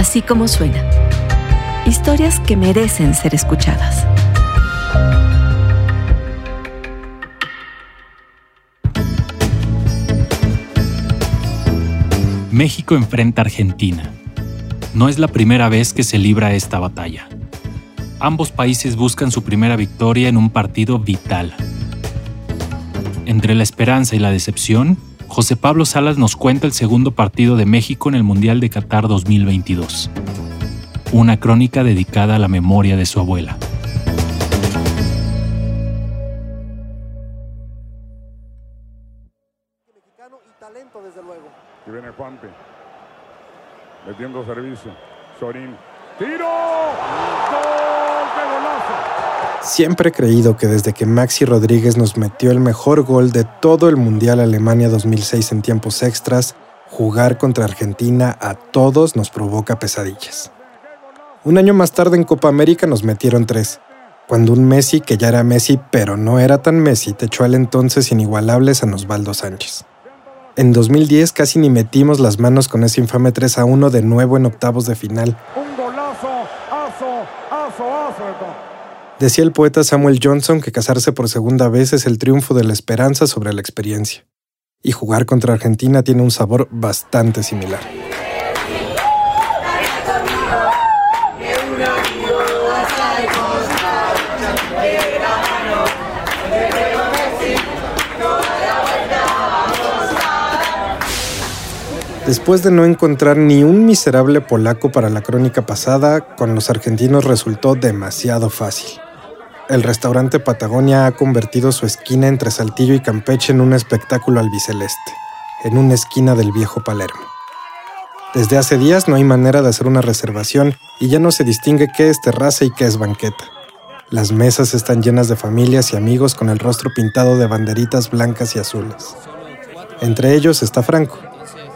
Así como suena. Historias que merecen ser escuchadas. México enfrenta a Argentina. No es la primera vez que se libra esta batalla. Ambos países buscan su primera victoria en un partido vital. Entre la esperanza y la decepción, José Pablo Salas nos cuenta el segundo partido de México en el Mundial de Qatar 2022. Una crónica dedicada a la memoria de su abuela. viene Metiendo servicio. Sorín. ¡Tiro! Siempre he creído que desde que Maxi Rodríguez nos metió el mejor gol de todo el Mundial Alemania 2006 en tiempos extras, jugar contra Argentina a todos nos provoca pesadillas. Un año más tarde en Copa América nos metieron tres, cuando un Messi, que ya era Messi pero no era tan Messi, te echó al entonces inigualable San Osvaldo Sánchez. En 2010 casi ni metimos las manos con ese infame 3 a 1 de nuevo en octavos de final. Un golazo, aso, aso, aso. Decía el poeta Samuel Johnson que casarse por segunda vez es el triunfo de la esperanza sobre la experiencia. Y jugar contra Argentina tiene un sabor bastante similar. Después de no encontrar ni un miserable polaco para la crónica pasada, con los argentinos resultó demasiado fácil. El restaurante Patagonia ha convertido su esquina entre Saltillo y Campeche en un espectáculo albiceleste, en una esquina del viejo Palermo. Desde hace días no hay manera de hacer una reservación y ya no se distingue qué es terraza y qué es banqueta. Las mesas están llenas de familias y amigos con el rostro pintado de banderitas blancas y azules. Entre ellos está Franco,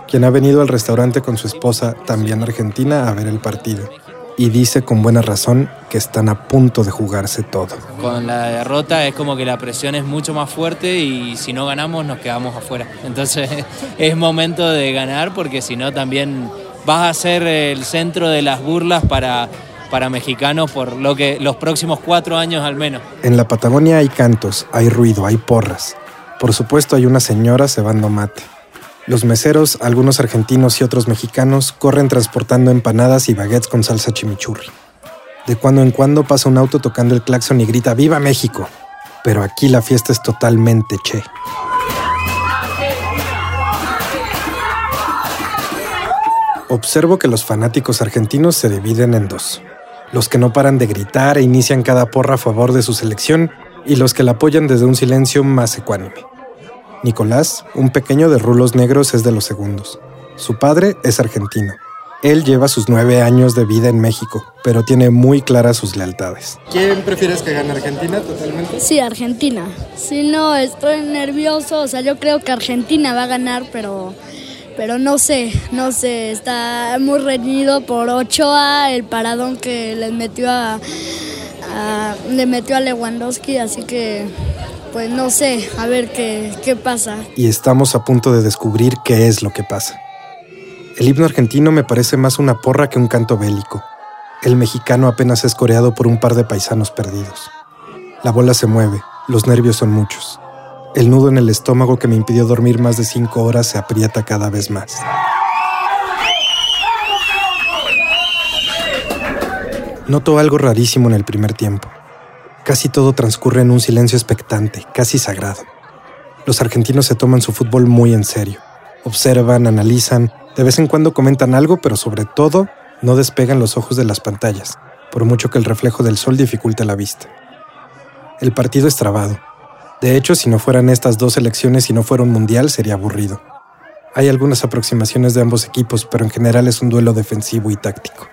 quien ha venido al restaurante con su esposa, también argentina, a ver el partido. Y dice con buena razón que están a punto de jugarse todo. Con la derrota es como que la presión es mucho más fuerte y si no ganamos nos quedamos afuera. Entonces es momento de ganar porque si no también vas a ser el centro de las burlas para, para mexicanos por lo que los próximos cuatro años al menos. En la Patagonia hay cantos, hay ruido, hay porras. Por supuesto hay una señora cebando mate. Los meseros, algunos argentinos y otros mexicanos, corren transportando empanadas y baguettes con salsa chimichurri. De cuando en cuando pasa un auto tocando el claxon y grita ¡Viva México! Pero aquí la fiesta es totalmente che. Observo que los fanáticos argentinos se dividen en dos. Los que no paran de gritar e inician cada porra a favor de su selección y los que la apoyan desde un silencio más ecuánime. Nicolás, un pequeño de rulos negros, es de los segundos. Su padre es argentino. Él lleva sus nueve años de vida en México, pero tiene muy claras sus lealtades. ¿Quién prefieres que gane Argentina totalmente? Sí, Argentina. Si no, estoy nervioso. O sea, yo creo que Argentina va a ganar, pero, pero no sé, no sé. Está muy reñido por Ochoa, el paradón que les metió a, a le metió a Lewandowski, así que pues no sé, a ver qué, qué pasa. Y estamos a punto de descubrir qué es lo que pasa. El himno argentino me parece más una porra que un canto bélico. El mexicano apenas es coreado por un par de paisanos perdidos. La bola se mueve, los nervios son muchos. El nudo en el estómago que me impidió dormir más de cinco horas se aprieta cada vez más. Noto algo rarísimo en el primer tiempo. Casi todo transcurre en un silencio expectante, casi sagrado. Los argentinos se toman su fútbol muy en serio. Observan, analizan, de vez en cuando comentan algo, pero sobre todo no despegan los ojos de las pantallas, por mucho que el reflejo del sol dificulte la vista. El partido es trabado. De hecho, si no fueran estas dos elecciones y no fuera un mundial, sería aburrido. Hay algunas aproximaciones de ambos equipos, pero en general es un duelo defensivo y táctico.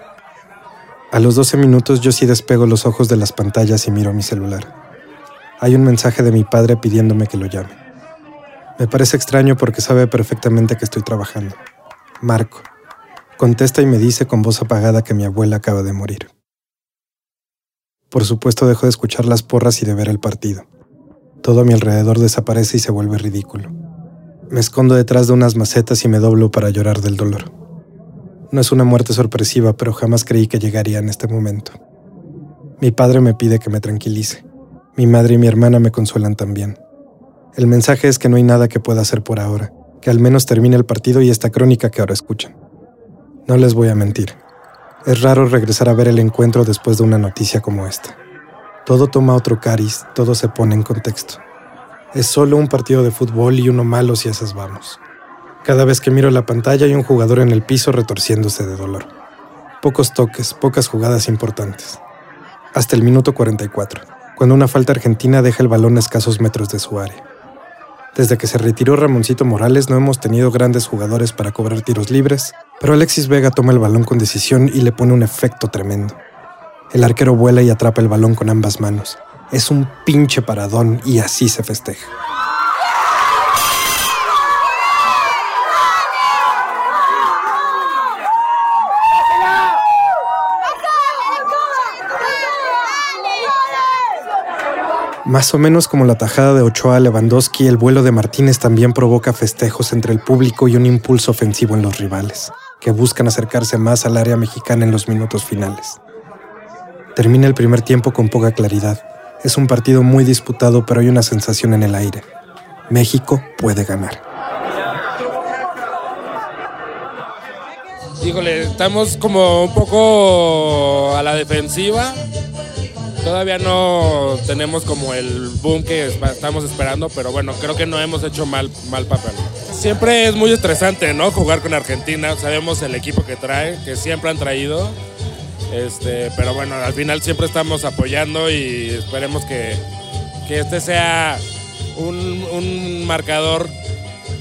A los 12 minutos yo sí despego los ojos de las pantallas y miro mi celular. Hay un mensaje de mi padre pidiéndome que lo llame. Me parece extraño porque sabe perfectamente que estoy trabajando. Marco. Contesta y me dice con voz apagada que mi abuela acaba de morir. Por supuesto dejo de escuchar las porras y de ver el partido. Todo a mi alrededor desaparece y se vuelve ridículo. Me escondo detrás de unas macetas y me doblo para llorar del dolor. No es una muerte sorpresiva, pero jamás creí que llegaría en este momento. Mi padre me pide que me tranquilice. Mi madre y mi hermana me consuelan también. El mensaje es que no hay nada que pueda hacer por ahora, que al menos termine el partido y esta crónica que ahora escuchan. No les voy a mentir. Es raro regresar a ver el encuentro después de una noticia como esta. Todo toma otro cariz, todo se pone en contexto. Es solo un partido de fútbol y uno malo si esas vamos. Cada vez que miro la pantalla hay un jugador en el piso retorciéndose de dolor. Pocos toques, pocas jugadas importantes. Hasta el minuto 44, cuando una falta argentina deja el balón a escasos metros de su área. Desde que se retiró Ramoncito Morales no hemos tenido grandes jugadores para cobrar tiros libres, pero Alexis Vega toma el balón con decisión y le pone un efecto tremendo. El arquero vuela y atrapa el balón con ambas manos. Es un pinche paradón y así se festeja. Más o menos como la tajada de Ochoa a Lewandowski, el vuelo de Martínez también provoca festejos entre el público y un impulso ofensivo en los rivales, que buscan acercarse más al área mexicana en los minutos finales. Termina el primer tiempo con poca claridad. Es un partido muy disputado, pero hay una sensación en el aire. México puede ganar. Híjole, estamos como un poco a la defensiva. Todavía no tenemos como el boom que estamos esperando, pero bueno, creo que no hemos hecho mal, mal papel. Siempre es muy estresante, ¿no? Jugar con Argentina. Sabemos el equipo que trae, que siempre han traído. Este, pero bueno, al final siempre estamos apoyando y esperemos que, que este sea un, un marcador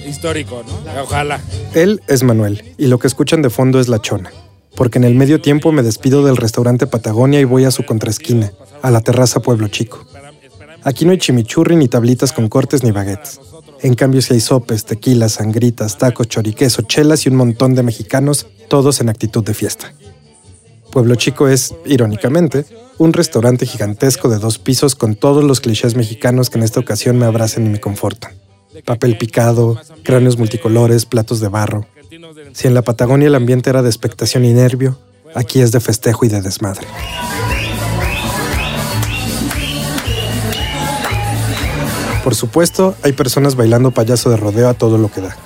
histórico, ¿no? Ojalá. Él es Manuel y lo que escuchan de fondo es La Chona, porque en el medio tiempo me despido del restaurante Patagonia y voy a su contraesquina, a la terraza Pueblo Chico. Aquí no hay chimichurri ni tablitas con cortes ni baguettes. En cambio sí hay sopes, tequilas, sangritas, tacos, choriqueso, chelas y un montón de mexicanos, todos en actitud de fiesta. Pueblo Chico es, irónicamente, un restaurante gigantesco de dos pisos con todos los clichés mexicanos que en esta ocasión me abracen y me confortan. Papel picado, cráneos multicolores, platos de barro. Si en la Patagonia el ambiente era de expectación y nervio, aquí es de festejo y de desmadre. Por supuesto, hay personas bailando payaso de rodeo a todo lo que da.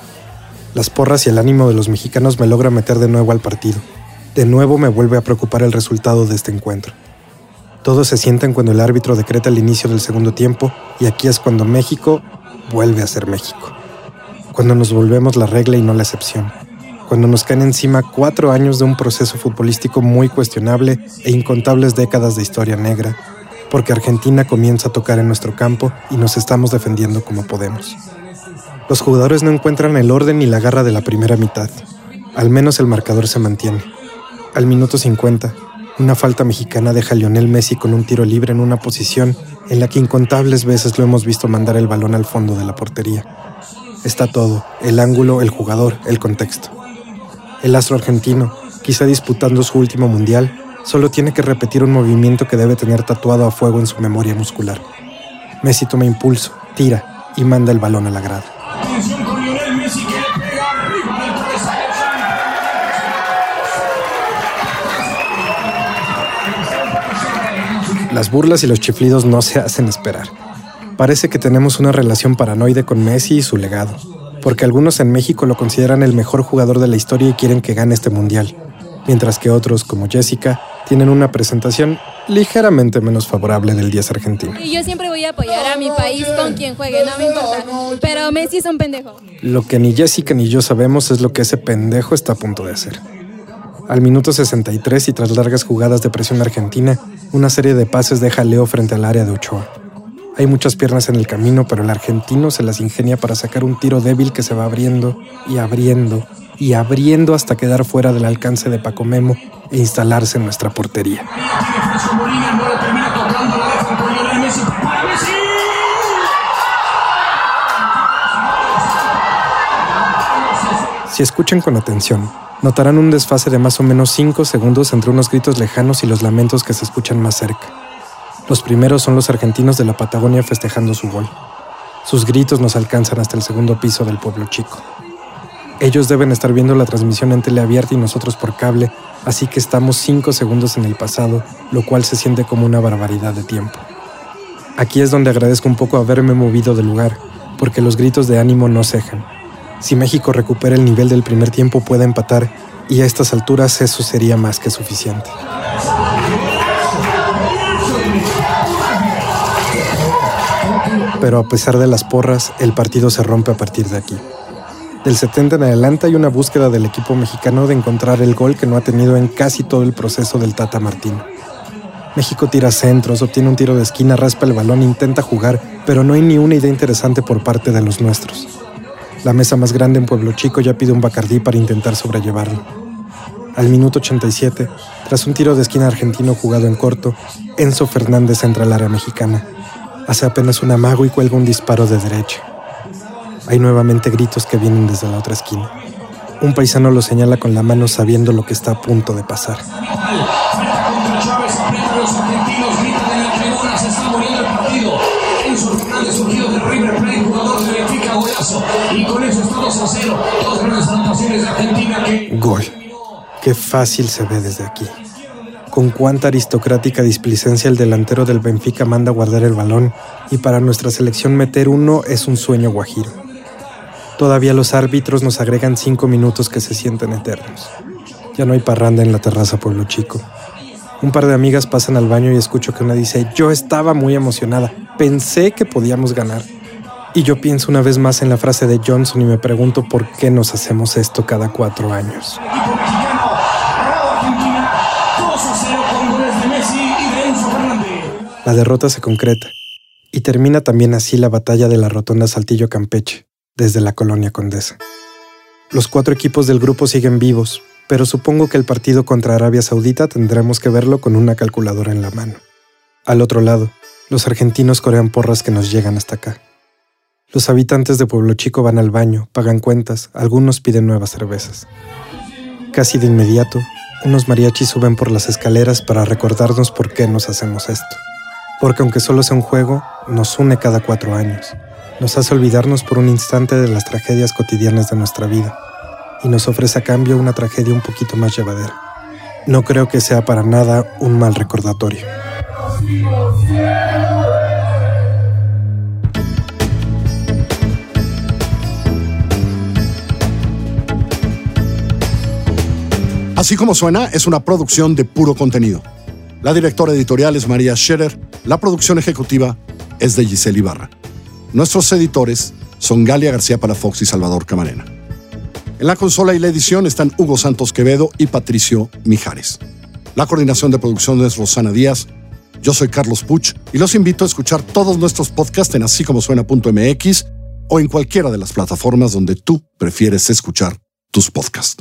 Las porras y el ánimo de los mexicanos me logran meter de nuevo al partido. De nuevo me vuelve a preocupar el resultado de este encuentro. Todos se sientan cuando el árbitro decreta el inicio del segundo tiempo y aquí es cuando México vuelve a ser México. Cuando nos volvemos la regla y no la excepción. Cuando nos caen encima cuatro años de un proceso futbolístico muy cuestionable e incontables décadas de historia negra, porque Argentina comienza a tocar en nuestro campo y nos estamos defendiendo como podemos. Los jugadores no encuentran el orden ni la garra de la primera mitad. Al menos el marcador se mantiene. Al minuto 50, una falta mexicana deja a Lionel Messi con un tiro libre en una posición en la que incontables veces lo hemos visto mandar el balón al fondo de la portería. Está todo, el ángulo, el jugador, el contexto. El astro argentino, quizá disputando su último mundial, Solo tiene que repetir un movimiento que debe tener tatuado a fuego en su memoria muscular. Messi toma impulso, tira y manda el balón a la grada. Las burlas y los chiflidos no se hacen esperar. Parece que tenemos una relación paranoide con Messi y su legado, porque algunos en México lo consideran el mejor jugador de la historia y quieren que gane este mundial, mientras que otros, como Jessica, tienen una presentación ligeramente menos favorable del 10 argentino. Y yo siempre voy a apoyar a mi país con quien juegue, no me importa. Pero Messi es un pendejo. Lo que ni Jessica ni yo sabemos es lo que ese pendejo está a punto de hacer. Al minuto 63 y tras largas jugadas de presión argentina, una serie de pases deja a Leo frente al área de Ochoa. Hay muchas piernas en el camino, pero el argentino se las ingenia para sacar un tiro débil que se va abriendo y abriendo y abriendo hasta quedar fuera del alcance de Paco Memo e instalarse en nuestra portería. Si escuchan con atención, notarán un desfase de más o menos 5 segundos entre unos gritos lejanos y los lamentos que se escuchan más cerca. Los primeros son los argentinos de la Patagonia festejando su gol. Sus gritos nos alcanzan hasta el segundo piso del pueblo chico. Ellos deben estar viendo la transmisión en teleabierta y nosotros por cable, así que estamos cinco segundos en el pasado, lo cual se siente como una barbaridad de tiempo. Aquí es donde agradezco un poco haberme movido del lugar, porque los gritos de ánimo no cejan. Si México recupera el nivel del primer tiempo puede empatar y a estas alturas eso sería más que suficiente. Pero a pesar de las porras, el partido se rompe a partir de aquí. Del 70 en adelante hay una búsqueda del equipo mexicano de encontrar el gol que no ha tenido en casi todo el proceso del Tata Martino. México tira centros, obtiene un tiro de esquina, raspa el balón, intenta jugar, pero no hay ni una idea interesante por parte de los nuestros. La mesa más grande en Pueblo Chico ya pide un Bacardí para intentar sobrellevarlo. Al minuto 87, tras un tiro de esquina argentino jugado en corto, Enzo Fernández entra al área mexicana. Hace apenas un amago y cuelga un disparo de derecha. Hay nuevamente gritos que vienen desde la otra esquina. Un paisano lo señala con la mano sabiendo lo que está a punto de pasar. Gol. Qué fácil se ve desde aquí. Con cuánta aristocrática displicencia el delantero del Benfica manda guardar el balón y para nuestra selección meter uno es un sueño guajiro. Todavía los árbitros nos agregan cinco minutos que se sienten eternos. Ya no hay parranda en la terraza Pueblo Chico. Un par de amigas pasan al baño y escucho que una dice, yo estaba muy emocionada, pensé que podíamos ganar. Y yo pienso una vez más en la frase de Johnson y me pregunto por qué nos hacemos esto cada cuatro años. La derrota se concreta y termina también así la batalla de la rotonda Saltillo Campeche, desde la colonia Condesa. Los cuatro equipos del grupo siguen vivos, pero supongo que el partido contra Arabia Saudita tendremos que verlo con una calculadora en la mano. Al otro lado, los argentinos corean porras que nos llegan hasta acá. Los habitantes de Pueblo Chico van al baño, pagan cuentas, algunos piden nuevas cervezas. Casi de inmediato, unos mariachis suben por las escaleras para recordarnos por qué nos hacemos esto. Porque aunque solo sea un juego, nos une cada cuatro años. Nos hace olvidarnos por un instante de las tragedias cotidianas de nuestra vida y nos ofrece a cambio una tragedia un poquito más llevadera. No creo que sea para nada un mal recordatorio. Así como suena, es una producción de puro contenido. La directora editorial es María Scherer, la producción ejecutiva es de Giselle Ibarra. Nuestros editores son Galia García Palafox y Salvador Camarena. En la consola y la edición están Hugo Santos Quevedo y Patricio Mijares. La coordinación de producción es Rosana Díaz. Yo soy Carlos Puch y los invito a escuchar todos nuestros podcasts en así como suena.mx o en cualquiera de las plataformas donde tú prefieres escuchar tus podcasts.